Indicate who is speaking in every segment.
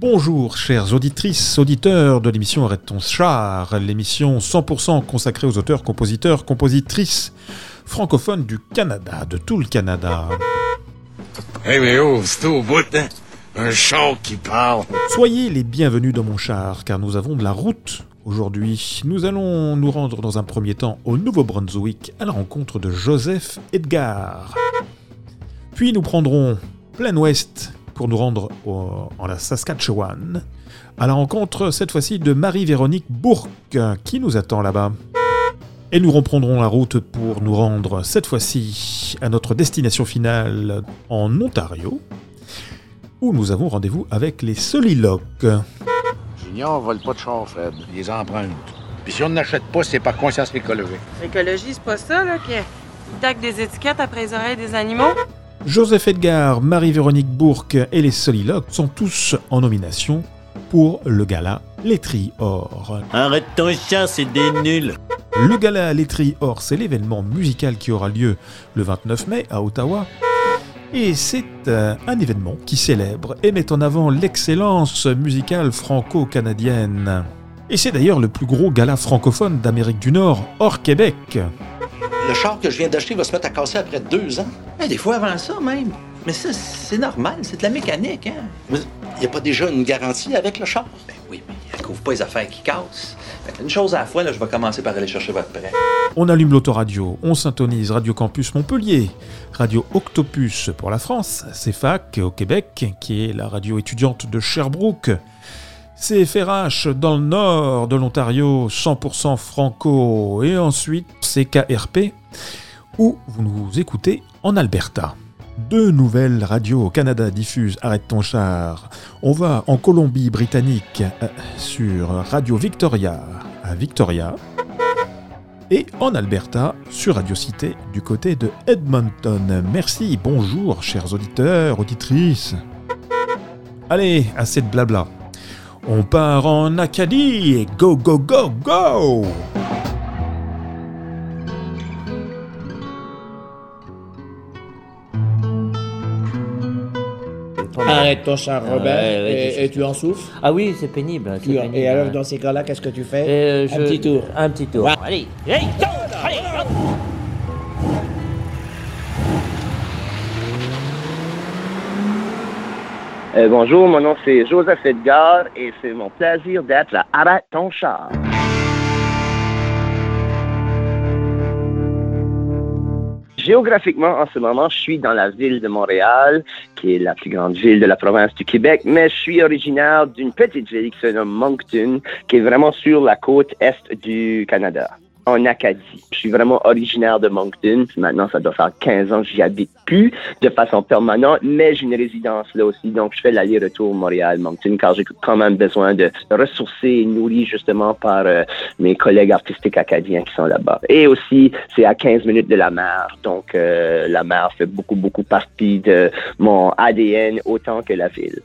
Speaker 1: Bonjour chères auditrices, auditeurs de l'émission Arrête ton char, l'émission 100% consacrée aux auteurs, compositeurs, compositrices francophones du Canada, de tout le Canada.
Speaker 2: Eh mais oh, c'est au bout, hein? Un char qui parle.
Speaker 1: Soyez les bienvenus dans mon char, car nous avons de la route aujourd'hui. Nous allons nous rendre dans un premier temps au Nouveau-Brunswick à la rencontre de Joseph Edgar. Puis nous prendrons plein ouest pour nous rendre au- en la Saskatchewan à la rencontre cette fois-ci de Marie-Véronique Bourque qui nous attend là-bas. Et nous reprendrons la route pour nous rendre cette fois-ci à notre destination finale en Ontario où nous avons rendez-vous avec les Soliloques.
Speaker 2: Junior vole pas de char, Fred. Il les emprunte. Puis si on n'achète pas, c'est par conscience écologique.
Speaker 3: L'écologie, c'est pas ça, là, qui tac des étiquettes après les oreilles des animaux?
Speaker 1: Joseph Edgar, Marie-Véronique Bourque et les Soliloques sont tous en nomination pour le gala Letterie Or.
Speaker 4: Arrête ton chat, c'est des nuls.
Speaker 1: Le gala Letterie Or, c'est l'événement musical qui aura lieu le 29 mai à Ottawa. Et c'est euh, un événement qui célèbre et met en avant l'excellence musicale franco-canadienne. Et c'est d'ailleurs le plus gros gala francophone d'Amérique du Nord, hors Québec.
Speaker 5: Le char que je viens d'acheter va se mettre à casser après deux ans.
Speaker 6: Eh, des fois avant ça même. Mais ça, c'est normal, c'est de la mécanique, hein?
Speaker 5: Mais il n'y a pas déjà une garantie avec le char?
Speaker 6: Ben oui, mais elle couvre pas les affaires qui cassent. Une chose à la fois, là, je vais commencer par aller chercher votre prêt.
Speaker 1: On allume l'autoradio, on syntonise Radio Campus Montpellier, Radio Octopus pour la France, CFAC au Québec, qui est la radio étudiante de Sherbrooke, CFRH dans le nord de l'Ontario, 100% franco, et ensuite CKRP, où vous nous écoutez en Alberta. Deux nouvelles radios au Canada diffusent Arrête ton char. On va en Colombie-Britannique euh, sur Radio Victoria à Victoria et en Alberta sur Radio Cité du côté de Edmonton. Merci, bonjour chers auditeurs, auditrices. Allez, assez de blabla. On part en Acadie, go go go go
Speaker 7: Arrête ton char, Robert,
Speaker 4: Ouais, ouais,
Speaker 7: et,
Speaker 4: je-
Speaker 7: et tu en souffles.
Speaker 4: Ah oui, c'est pénible. c'est
Speaker 7: Tu-
Speaker 4: pénible.
Speaker 7: et alors, dans ces cas-là, qu'est-ce que tu fais?
Speaker 4: Euh,
Speaker 7: Un
Speaker 4: je-
Speaker 7: petit tour.
Speaker 4: Un petit tour.
Speaker 7: Ouais.
Speaker 4: Allez, go, allez.
Speaker 8: Euh, bonjour, mon nom c'est Joseph Edgar et c'est mon plaisir d'être à Arrête ton char. Géographiquement, en ce moment, je suis dans la ville de Montréal, qui est la plus grande ville de la province du Québec, mais je suis originaire d'une petite ville qui se nomme Moncton, qui est vraiment sur la côte est du Canada, en Acadie. Je suis vraiment originaire de Moncton. Maintenant, ça doit faire 15 ans que j'y habite plus de façon permanente, mais j'ai une résidence là aussi, donc je fais l'aller-retour Montréal-Moncton car j'ai quand même besoin de ressourcer et nourrir justement par euh, mes collègues artistiques acadiens qui sont là-bas. Et aussi, c'est à 15 minutes de la mer, donc euh, la mer fait beaucoup, beaucoup partie de mon ADN autant que la ville.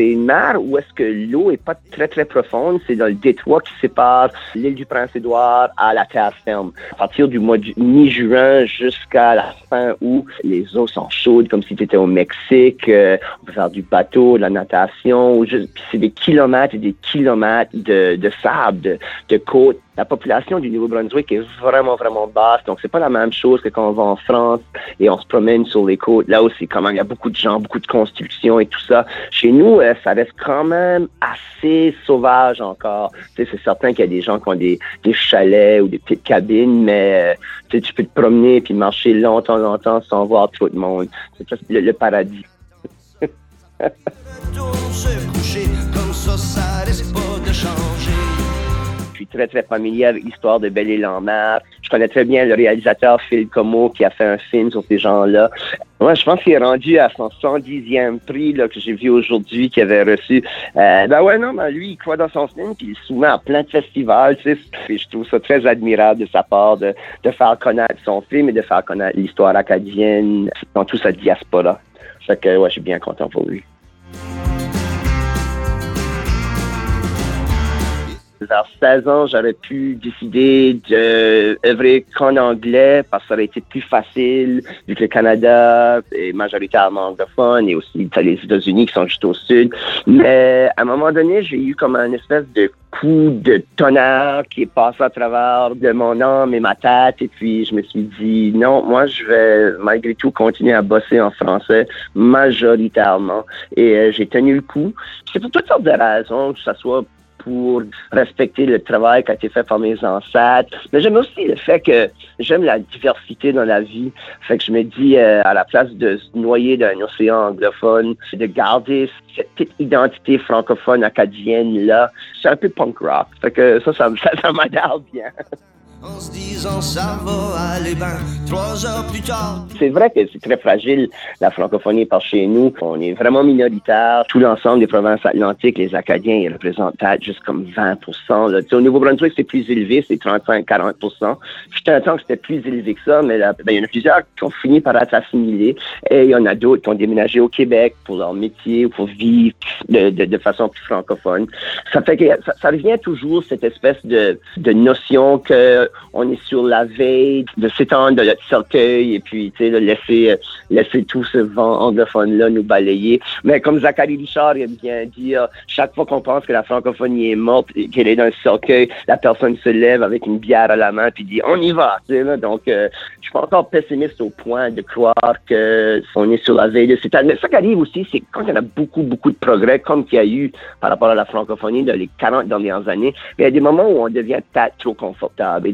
Speaker 8: C'est une mer où est-ce que l'eau est pas très très profonde. C'est dans le détroit qui sépare l'île du Prince-Édouard à la terre ferme. À partir du mois de mi-juin jusqu'à la fin août, les eaux sont chaudes comme si tu étais au Mexique. Euh, on peut faire du bateau, de la natation. juste- c'est des kilomètres et des kilomètres de, de sable, de, de côte. La population du Nouveau-Brunswick est vraiment, vraiment basse. Donc, c'est pas la même chose que quand on va en France et on se promène sur les côtes. Là aussi, quand même, il y a beaucoup de gens, beaucoup de constructions et tout ça. Chez nous, euh, ça reste quand même assez sauvage encore. C'est certain qu'il y a des gens qui ont des, des chalets ou des petites cabines, mais euh, tu peux te promener puis marcher longtemps, longtemps sans voir trop de monde. C'est presque le, le paradis. Je suis très, très familier avec l'histoire de Belle-Île-en-Mer. Je connais très bien le réalisateur Phil Como qui a fait un film sur ces gens-là. Moi, je pense qu'il est rendu à son 110e prix que j'ai vu aujourd'hui qu'il avait reçu. Euh, ben ouais, non, ben lui, il croit dans son film, puis il est souvent à plein de festivals, tu sais. Et je trouve ça très admirable de sa part de, de faire connaître son film et de faire connaître l'histoire acadienne dans toute sa diaspora. Que, ouais, je suis bien content pour lui. Vers 16 ans, j'aurais pu décider d'œuvrer qu'en anglais parce que ça aurait été plus facile vu que le Canada est majoritairement anglophone et aussi les États-Unis qui sont juste au sud. Mais à un moment donné, j'ai eu comme un espèce de coup de tonnerre qui est passé à travers de mon âme et ma tête. Et puis, je me suis dit, non, moi, je vais malgré tout continuer à bosser en français majoritairement. Et euh, j'ai tenu le coup. C'est pour toutes sortes de raisons, que ce soit pour respecter le travail qui a été fait par mes ancêtres. Mais j'aime aussi le fait que j'aime la diversité dans la vie. Fait que je me dis, euh, à la place de se noyer dans un océan anglophone, de garder cette petite identité francophone acadienne-là. C'est un peu punk rock. Fait que ça, ça, ça, ça m'adhère bien. C'est vrai que c'est très fragile, la francophonie par chez nous. On est vraiment minoritaire. Tout l'ensemble des provinces atlantiques, les Acadiens, ils représentent juste comme 20 là. Au Nouveau-Brunswick, c'est plus élevé, c'est 35-40 J'étais un temps que c'était plus élevé que ça, mais ben, il y en a plusieurs qui ont fini par être assimilés. Et il y en a d'autres qui ont déménagé au Québec pour leur métier ou pour vivre de, façon plus francophone. Ça fait que ça, revient toujours cette espèce de notion que on est sur la veille de s'étendre de notre cercueil et puis tu sais de laisser laisser tout ce vent anglophone là nous balayer. Mais comme Zachary Richard aime bien dire, chaque fois qu'on pense que la francophonie est morte et qu'elle est dans le cercueil, la personne se lève avec une bière à la main puis dit on y va. Tu. Donc euh, je suis pas encore pessimiste au point de croire que on est sur la veille de s'étendre. Mais ça qui arrive aussi, c'est quand il y a beaucoup beaucoup de progrès comme qu'il y a eu par rapport à la francophonie dans les 40 dernières années, il y a des moments où on devient peut-être trop confortable.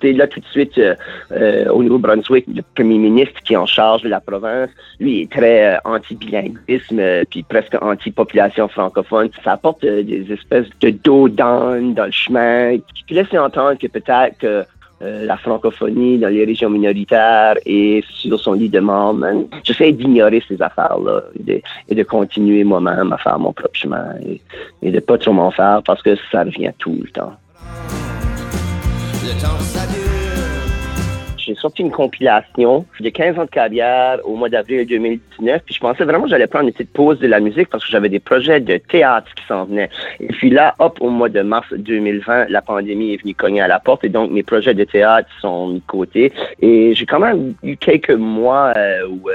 Speaker 8: C'était là tout de suite euh, euh, au Nouveau-Brunswick, le premier ministre qui est en charge de la province, lui est très euh, anti-bilinguisme puis presque anti-population francophone. Ça apporte des espèces de dos d'âne dans le chemin qui laisse entendre que peut-être que la francophonie dans les régions minoritaires et sur son lit de mort. J'essaie d'ignorer ces affaires-là et de, et de continuer moi-même à faire mon propre chemin et, et de pas trop m'en faire parce que ça revient tout le temps.
Speaker 9: Le temps.
Speaker 8: J'ai sorti une compilation de 15 ans de carrière au mois d'avril 2019. Puis je pensais vraiment que j'allais prendre une petite pause de la musique parce que j'avais des projets de théâtre qui s'en venaient. Et puis là, hop, au mois de mars 2020, la pandémie est venue cogner à la porte et donc mes projets de théâtre sont mis de côté. Et j'ai quand même eu quelques mois euh, où euh,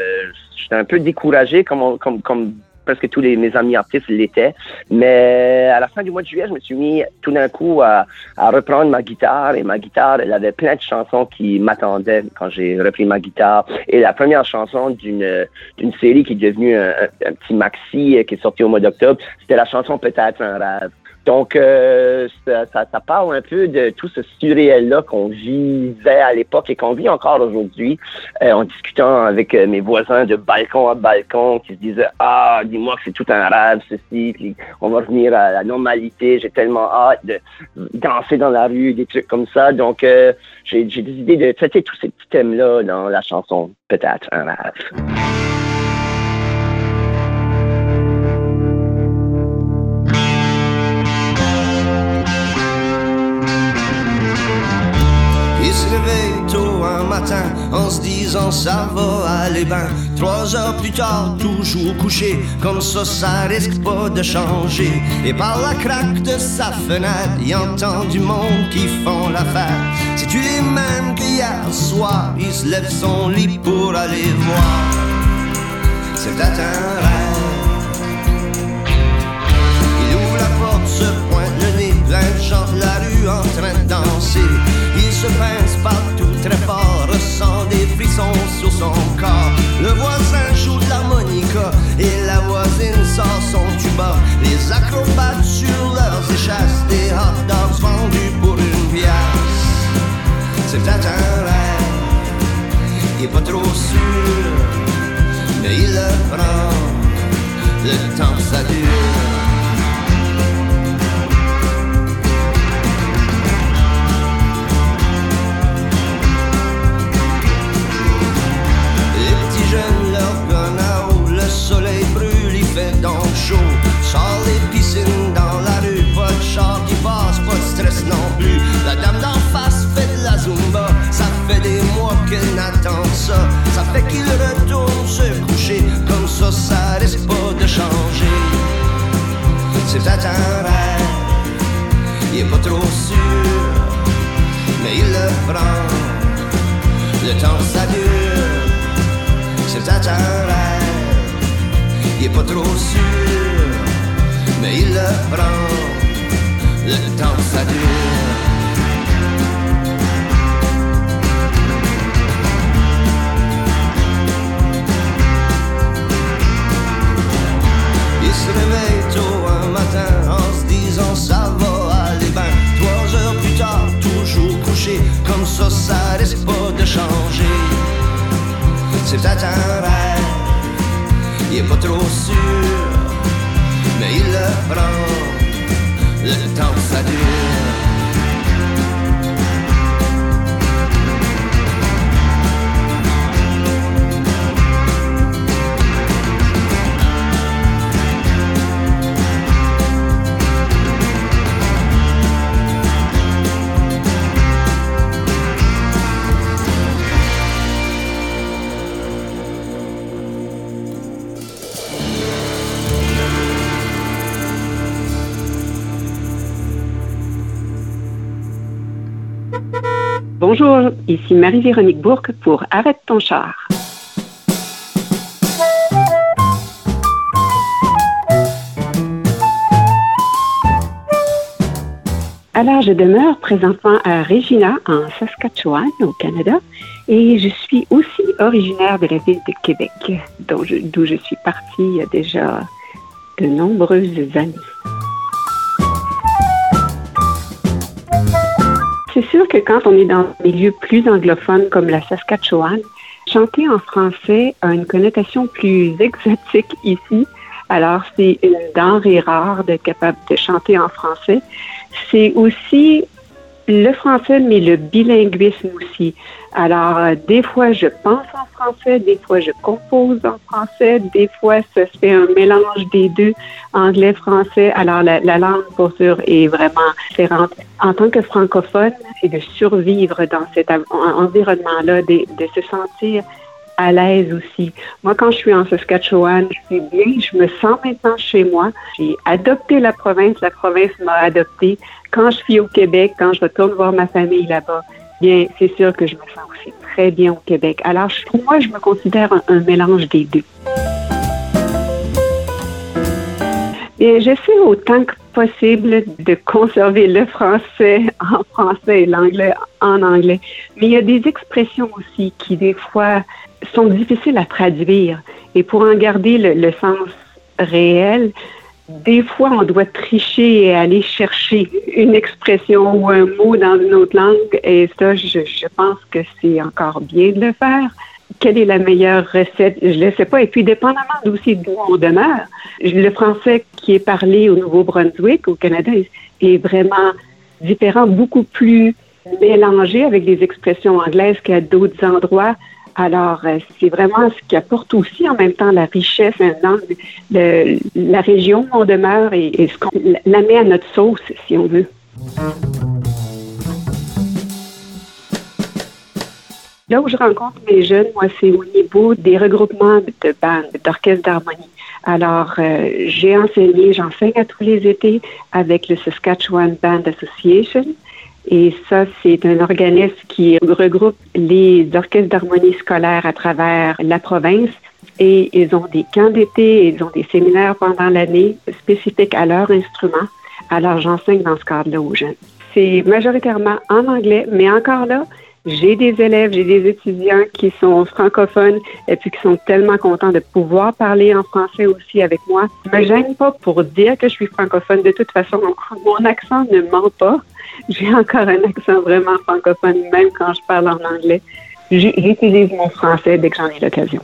Speaker 8: j'étais un peu découragé comme, comme, comme presque tous les, mes amis artistes l'étaient. Mais à la fin du mois de juillet, je me suis mis tout d'un coup à, à reprendre ma guitare et ma guitare, elle avait plein de chansons qui m'attendaient quand j'ai repris ma guitare. Et la première chanson d'une d'une série qui est devenue un, petit maxi euh, qui est sorti au mois d'octobre, c'était la chanson Peut-être un rêve. Donc, euh, ça, ça, ça parle un peu de tout ce surréel-là qu'on vivait à l'époque et qu'on vit encore aujourd'hui, euh, en discutant avec euh, mes voisins de balcon à balcon qui se disaient « Ah, dis-moi que c'est tout un rêve, ceci, puis on va revenir à la normalité, j'ai tellement hâte de danser dans la rue, des trucs comme ça. » Donc, euh, j'ai décidé de traiter tous ces petits thèmes-là dans la chanson « Peut-être un rêve ».
Speaker 9: En se disant ça va aller bien. Trois heures plus tard, toujours couché, comme ça, ça risque pas de changer. Et par la craque de sa fenêtre, il entend du monde qui font la fête. C'est-tu les mêmes qu'hier soir, il se lève son lit pour aller voir. C'est peut-être un rêve. Il ouvre la porte, se pointe le nez, plein de gens de la rue en train de danser. Il se pince partout très fort, ressent des frissons sur son corps. Le voisin joue de l'harmonica et la voisine sort son tuba. Les acrobates sur leurs échasses, des hot dogs vendus pour une pièce. C'est peut-être un rêve, il est pas trop sûr, mais il le prend. Le temps que ça dure. Trop sûr,
Speaker 10: Bonjour, ici Marie-Véronique Bourque pour Arrête ton char. Alors, je demeure présentement à Regina, en Saskatchewan, au Canada, et je suis aussi originaire de la ville de Québec, d'où je, je suis partie il y a déjà de nombreuses années. C'est sûr que quand on est dans un milieu plus anglophone comme la Saskatchewan, chanter en français a une connotation plus exotique ici. Alors, c'est une denrée rare d'être capable de chanter en français. C'est aussi le français, mais le bilinguisme aussi. Alors, euh, des fois, je pense en français, des fois, je compose en français, des fois, ça se fait un mélange des deux, anglais-français. Alors, la, la langue, pour sûr, est vraiment différente. En tant que francophone, c'est de survivre dans cet environnement-là, de, de se sentir à l'aise aussi. Moi, quand je suis en Saskatchewan, je suis bien, je me sens maintenant chez moi. J'ai adopté la province, la province m'a adopté. Quand je suis au Québec, quand je retourne voir ma famille là-bas, bien, c'est sûr que je me sens aussi très bien au Québec. Alors, pour moi, je me considère un, mélange des deux. Bien, j'essaie autant que possible de conserver le français en français et l'anglais en anglais. Mais il y a des expressions aussi qui, des fois, sont difficiles à traduire. Et pour en garder le sens réel, des fois, on doit tricher et aller chercher une expression ou un mot dans une autre langue. Et ça, je, je pense que c'est encore bien de le faire. Quelle est la meilleure recette? Je ne sais pas. Et puis, dépendamment aussi d'où on demeure, le français qui est parlé au Nouveau-Brunswick, au Canada, est vraiment différent, beaucoup plus mélangé avec des expressions anglaises qu'à d'autres endroits. Alors, euh, c'est vraiment ce qui apporte aussi en même temps la richesse maintenant de la région où on demeure et, et ce qu'on la met à notre sauce, si on veut. Là où je rencontre mes jeunes, moi, c'est au niveau des regroupements de bandes, d'orchestres d'harmonie. Alors, euh, j'ai enseigné, j'enseigne à tous les étés avec le Saskatchewan Band Association. Et ça, c'est un organisme qui regroupe les orchestres d'harmonie scolaire à travers la province. Et ils ont des camps d'été, ils ont des séminaires pendant l'année spécifiques à leur instrument. Alors, j'enseigne dans ce cadre-là aux jeunes. C'est majoritairement en anglais, mais encore là, j'ai des élèves, j'ai des étudiants qui sont francophones et puis qui sont tellement contents de pouvoir parler en français aussi avec moi. Je me gêne pas pour dire que je suis francophone. De toute façon, mon accent ne ment pas. J'ai encore un accent vraiment francophone, même quand je parle en anglais. J'utilise mon français dès que j'en ai l'occasion.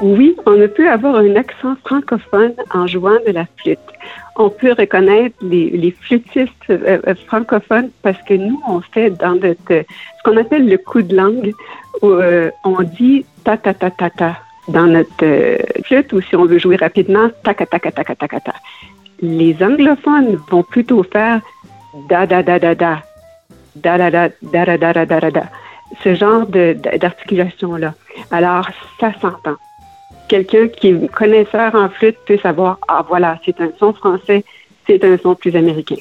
Speaker 10: Oui, on ne peut avoir un accent francophone en jouant de la flûte. On peut reconnaître les, les flûtistes euh, euh, francophones parce que nous, on fait dans notre, ce qu'on appelle le coup de langue, où, euh, on dit ta ta ta ta ta dans notre euh, flûte ou si on veut jouer rapidement, ta ta ta ta ta ta ta ta. Les anglophones vont plutôt faire da da da da da da da da da da da da da da da ce genre de- d'articulation là. Alors ça s'entend. Quelqu'un qui est connaisseur en flûte peut savoir, ah voilà, c'est un son français, c'est un son plus américain.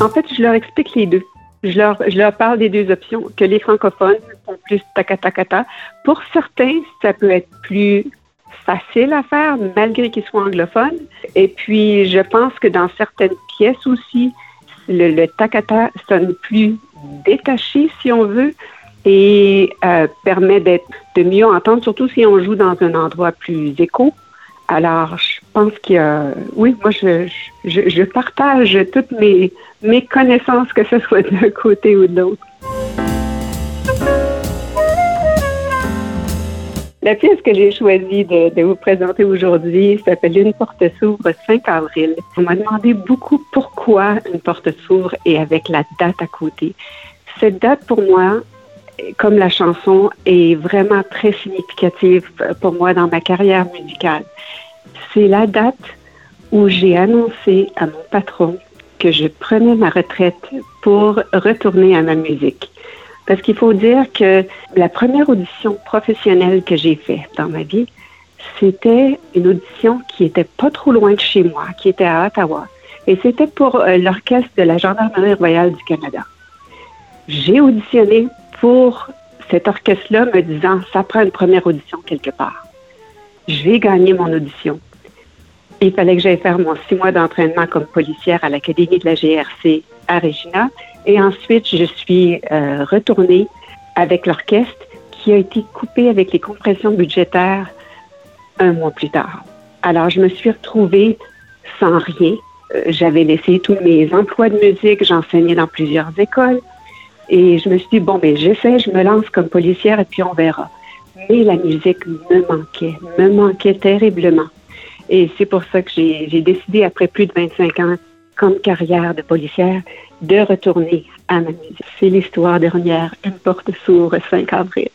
Speaker 10: En fait, je leur explique les deux. Je leur, je leur parle des deux options, que les francophones sont plus takatakata. Pour certains, ça peut être plus facile à faire, malgré qu'ils soient anglophones. Et puis, je pense que dans certaines pièces aussi, le, le takata sonne plus détaché, si on veut, et euh, permet d'être de mieux entendre, surtout si on joue dans un endroit plus écho. Alors, je pense y a... Oui, moi, je, je, je partage toutes mes, mes connaissances, que ce soit d'un côté ou de l'autre. La pièce que j'ai choisi de, de, vous présenter aujourd'hui s'appelle Une porte s'ouvre 5 avril. On m'a demandé beaucoup pourquoi une porte s'ouvre et avec la date à côté. Cette date, pour moi, comme la chanson, est vraiment très significative pour moi dans ma carrière musicale. C'est la date où j'ai annoncé à mon patron que je prenais ma retraite pour retourner à ma musique. Parce qu'il faut dire que la première audition professionnelle que j'ai faite dans ma vie, c'était une audition qui était pas trop loin de chez moi, qui était à Ottawa. Et c'était pour euh, l'orchestre de la Gendarmerie royale du Canada. J'ai auditionné pour cet orchestre-là me disant, ça prend une première audition quelque part. J'ai gagné mon audition. Il fallait que j'aille faire mon six mois d'entraînement comme policière à l'Académie de la GRC à Regina. Et ensuite, je suis euh, retournée avec l'orchestre qui a été coupé avec les compressions budgétaires un mois plus tard. Alors, je me suis retrouvée sans rien. Euh, J'avais laissé tous mes emplois de musique, j'enseignais dans plusieurs écoles. Et je me suis dit, bon, ben, j'essaie, je me lance comme policière et puis on verra. Mais la musique me manquait, me manquait terriblement. Et c'est pour ça que j'ai décidé, après plus de 25 ans comme carrière de policière, de retourner à ma musique. C'est l'histoire dernière, Une porte s'ouvre 5 avril.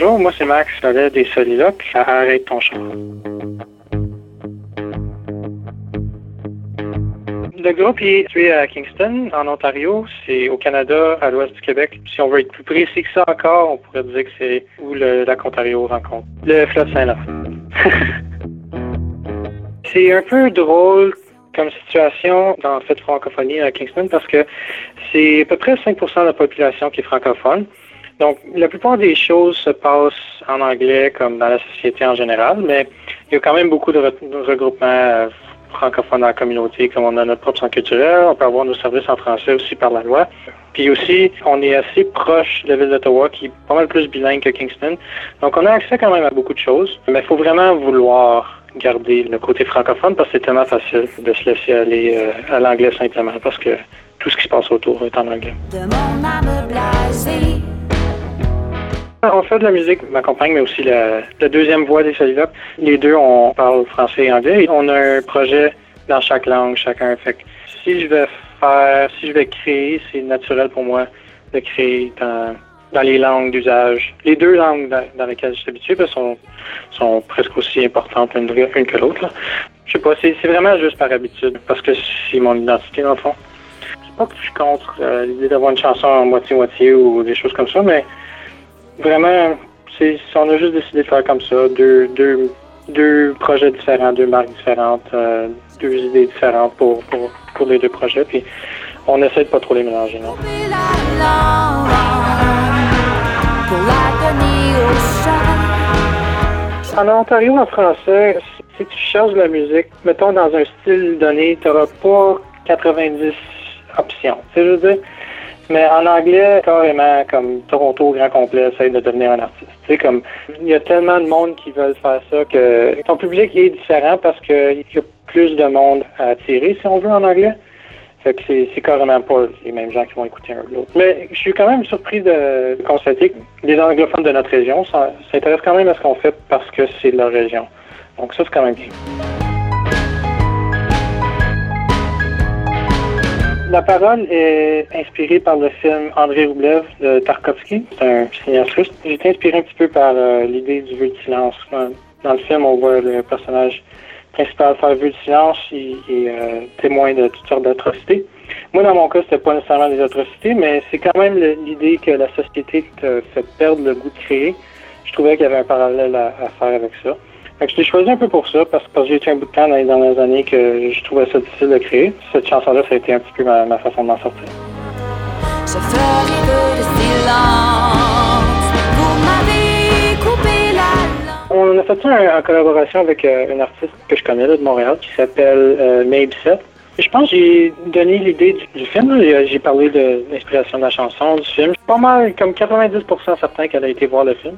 Speaker 11: Bonjour, moi c'est Max Sollet des Soliloques à Arrête ton chant. Le groupe est situé à Kingston, en Ontario. C'est au Canada, à l'ouest du Québec. Si on veut être plus précis que ça encore, on pourrait dire que c'est où le lac Ontario rencontre le fleuve Saint-Laurent. c'est un peu drôle comme situation dans cette francophonie à Kingston parce que c'est à peu près 5% de la population qui est francophone. Donc, la plupart des choses se passent en anglais comme dans la société en général, mais il y a quand même beaucoup de, regroupements euh, francophones dans la communauté, comme on a notre propre centre culturel, on peut avoir nos services en français aussi par la loi. Puis aussi, on est assez proche de la ville d'Ottawa, qui est pas mal plus bilingue que Kingston. Donc, on a accès quand même à beaucoup de choses, mais il faut vraiment vouloir garder le côté francophone parce que c'est tellement facile de se laisser aller euh, à l'anglais simplement parce que tout ce qui se passe autour est en anglais. On fait de la musique, ma compagne, mais aussi la, deuxième voix des Solidop. Les deux, on parle français et anglais. On a un projet dans chaque langue, chacun. Fait que si je vais faire, si je vais créer, c'est naturel pour moi de créer dans, dans les langues d'usage. Les deux langues dans, lesquelles je suis habitué ben, sont, sont presque aussi importantes l'une que l'autre. Je sais pas, c'est vraiment juste par habitude, parce que c'est mon identité dans le fond. C'est pas que je suis contre euh, l'idée d'avoir une chanson en moitié-moitié ou des choses comme ça, mais Vraiment, on a juste décidé de faire comme ça, deux, deux, deux projets différents, deux marques différentes, euh, deux idées différentes pour, pour, pour, les deux projets. Puis on essaie de pas trop les mélanger, non. En Ontario, en français, si tu cherches de la musique, mettons dans un style donné, tu n'auras pas 90 options. Tu sais, je veux dire, mais en anglais, carrément, comme Toronto au grand complet essaye de devenir un artiste. Tu sais, comme, il y a tellement de monde qui veulent faire ça que ton public est différent parce qu'il y a plus de monde à attirer, si on veut, en anglais. Fait que c'est carrément pas les mêmes gens qui vont écouter un ou l'autre. Mais je suis quand même surpris de, constater que les anglophones de notre région s'intéressent quand même à ce qu'on fait parce que c'est de leur région. Donc ça, c'est quand même bien. La parole est inspirée par le film André Roublev de Tarkovsky. C'est un cinéaste russe. J'ai été inspiré un petit peu par euh, l'idée du vœu de silence. Dans le film, on voit le personnage principal faire vœu de silence et, euh, témoin de toutes sortes d'atrocités. Moi, dans mon cas, c'était pas nécessairement des atrocités, mais c'est quand même l'idée que la société te fait perdre le goût de créer. Je trouvais qu'il y avait un parallèle à faire avec ça. Fait que je l'ai choisi un peu pour ça, parce, que j'ai été un bout de temps dans les dernières années que je trouvais ça difficile de créer. Cette chanson-là, ça a été un petit peu ma, façon de m'en sortir. On a fait ça en, collaboration avec euh, un artiste que je connais là, de Montréal qui s'appelle euh, Mabe Set. Je pense que j'ai donné l'idée du, film. J'ai parlé de l'inspiration de la chanson, du film. Je suis pas mal, comme 90% certain qu'elle a été voir le film.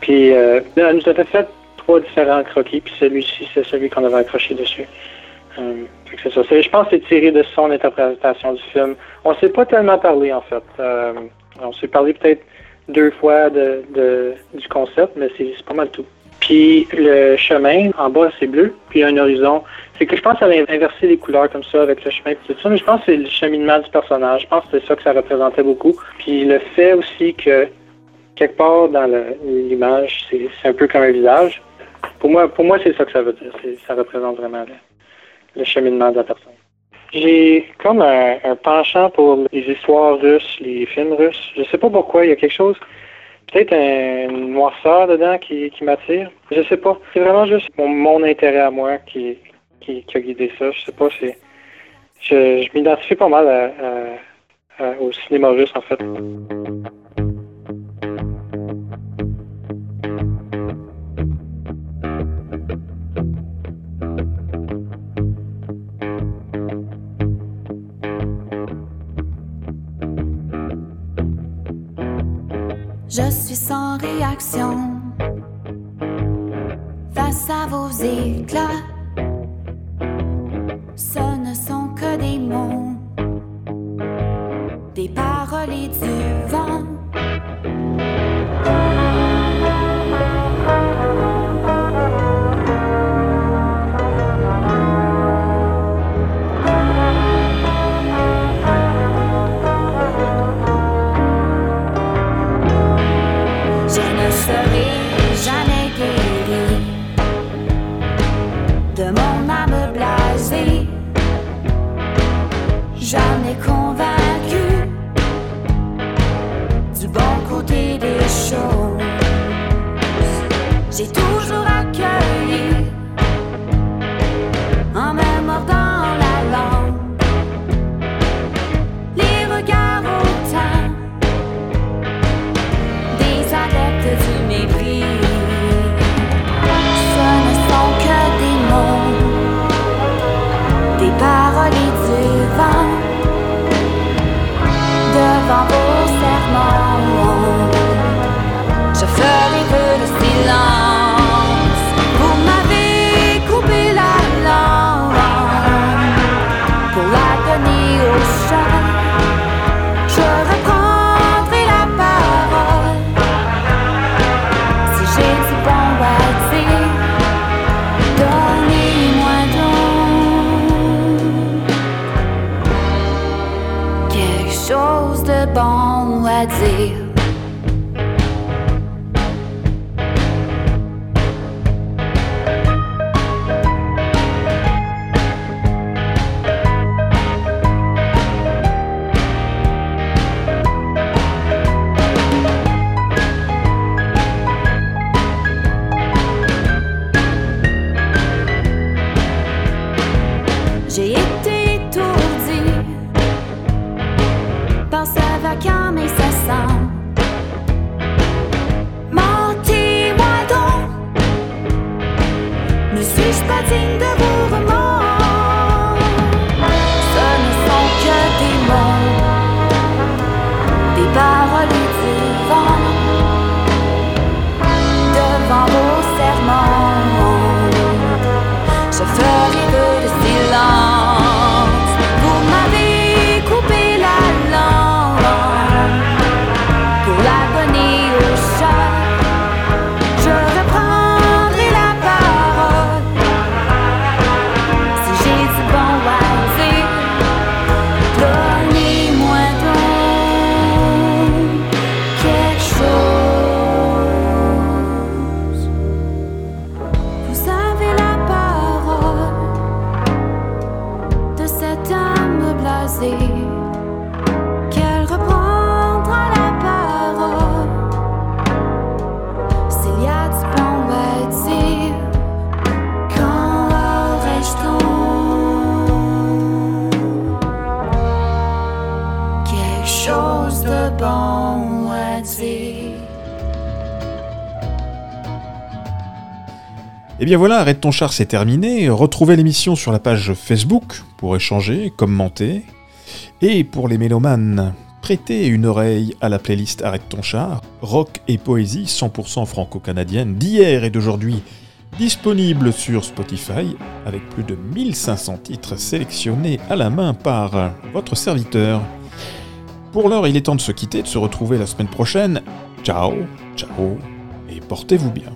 Speaker 11: Puis euh, elle nous a fait trois différents croquis, puis celui-ci, c'est celui qu'on avait accroché dessus. Euh, c'est ça. Je pense que c'est tiré de son interprétation du film. On s'est pas tellement parlé, en fait. Euh, on s'est parlé peut-être deux fois de, du concept, mais c'est pas mal tout. Puis le chemin, en bas, c'est bleu, puis un horizon. C'est que je pense qu'elle a inversé les couleurs comme ça avec le chemin et tout ça, mais je pense que c'est le cheminement du personnage. Je pense que c'est ça que ça représentait beaucoup. Puis le fait aussi que quelque part dans l'image, c'est un peu comme un visage. Pour moi, pour moi c'est ça que ça veut dire. Ça représente vraiment le, cheminement de la personne. J'ai comme un, penchant pour les histoires russes, les films russes. Je sais pas pourquoi, il y a quelque chose, peut-être un noirceur dedans qui, m'attire. Je sais pas. C'est vraiment juste mon, intérêt à moi qui, qui, a guidé ça. Je sais pas, c'est. Je, m'identifie pas mal au cinéma russe en fait.
Speaker 12: Réaction face à vos éclats. Ce ne sont que des mots, des paroles et du Jamais convaincu chose de bon à dire?
Speaker 1: Et bien voilà, Arrête ton char, c'est terminé. Retrouvez l'émission sur la page Facebook pour échanger, commenter. Et pour les mélomanes, prêtez une oreille à la playlist Arrête ton char, rock et poésie 100% franco-canadienne d'hier et d'aujourd'hui, disponible sur Spotify avec plus de 1500 titres sélectionnés à la main par votre serviteur. Pour l'heure, il est temps de se quitter, de se retrouver la semaine prochaine. Ciao, ciao, et portez-vous bien.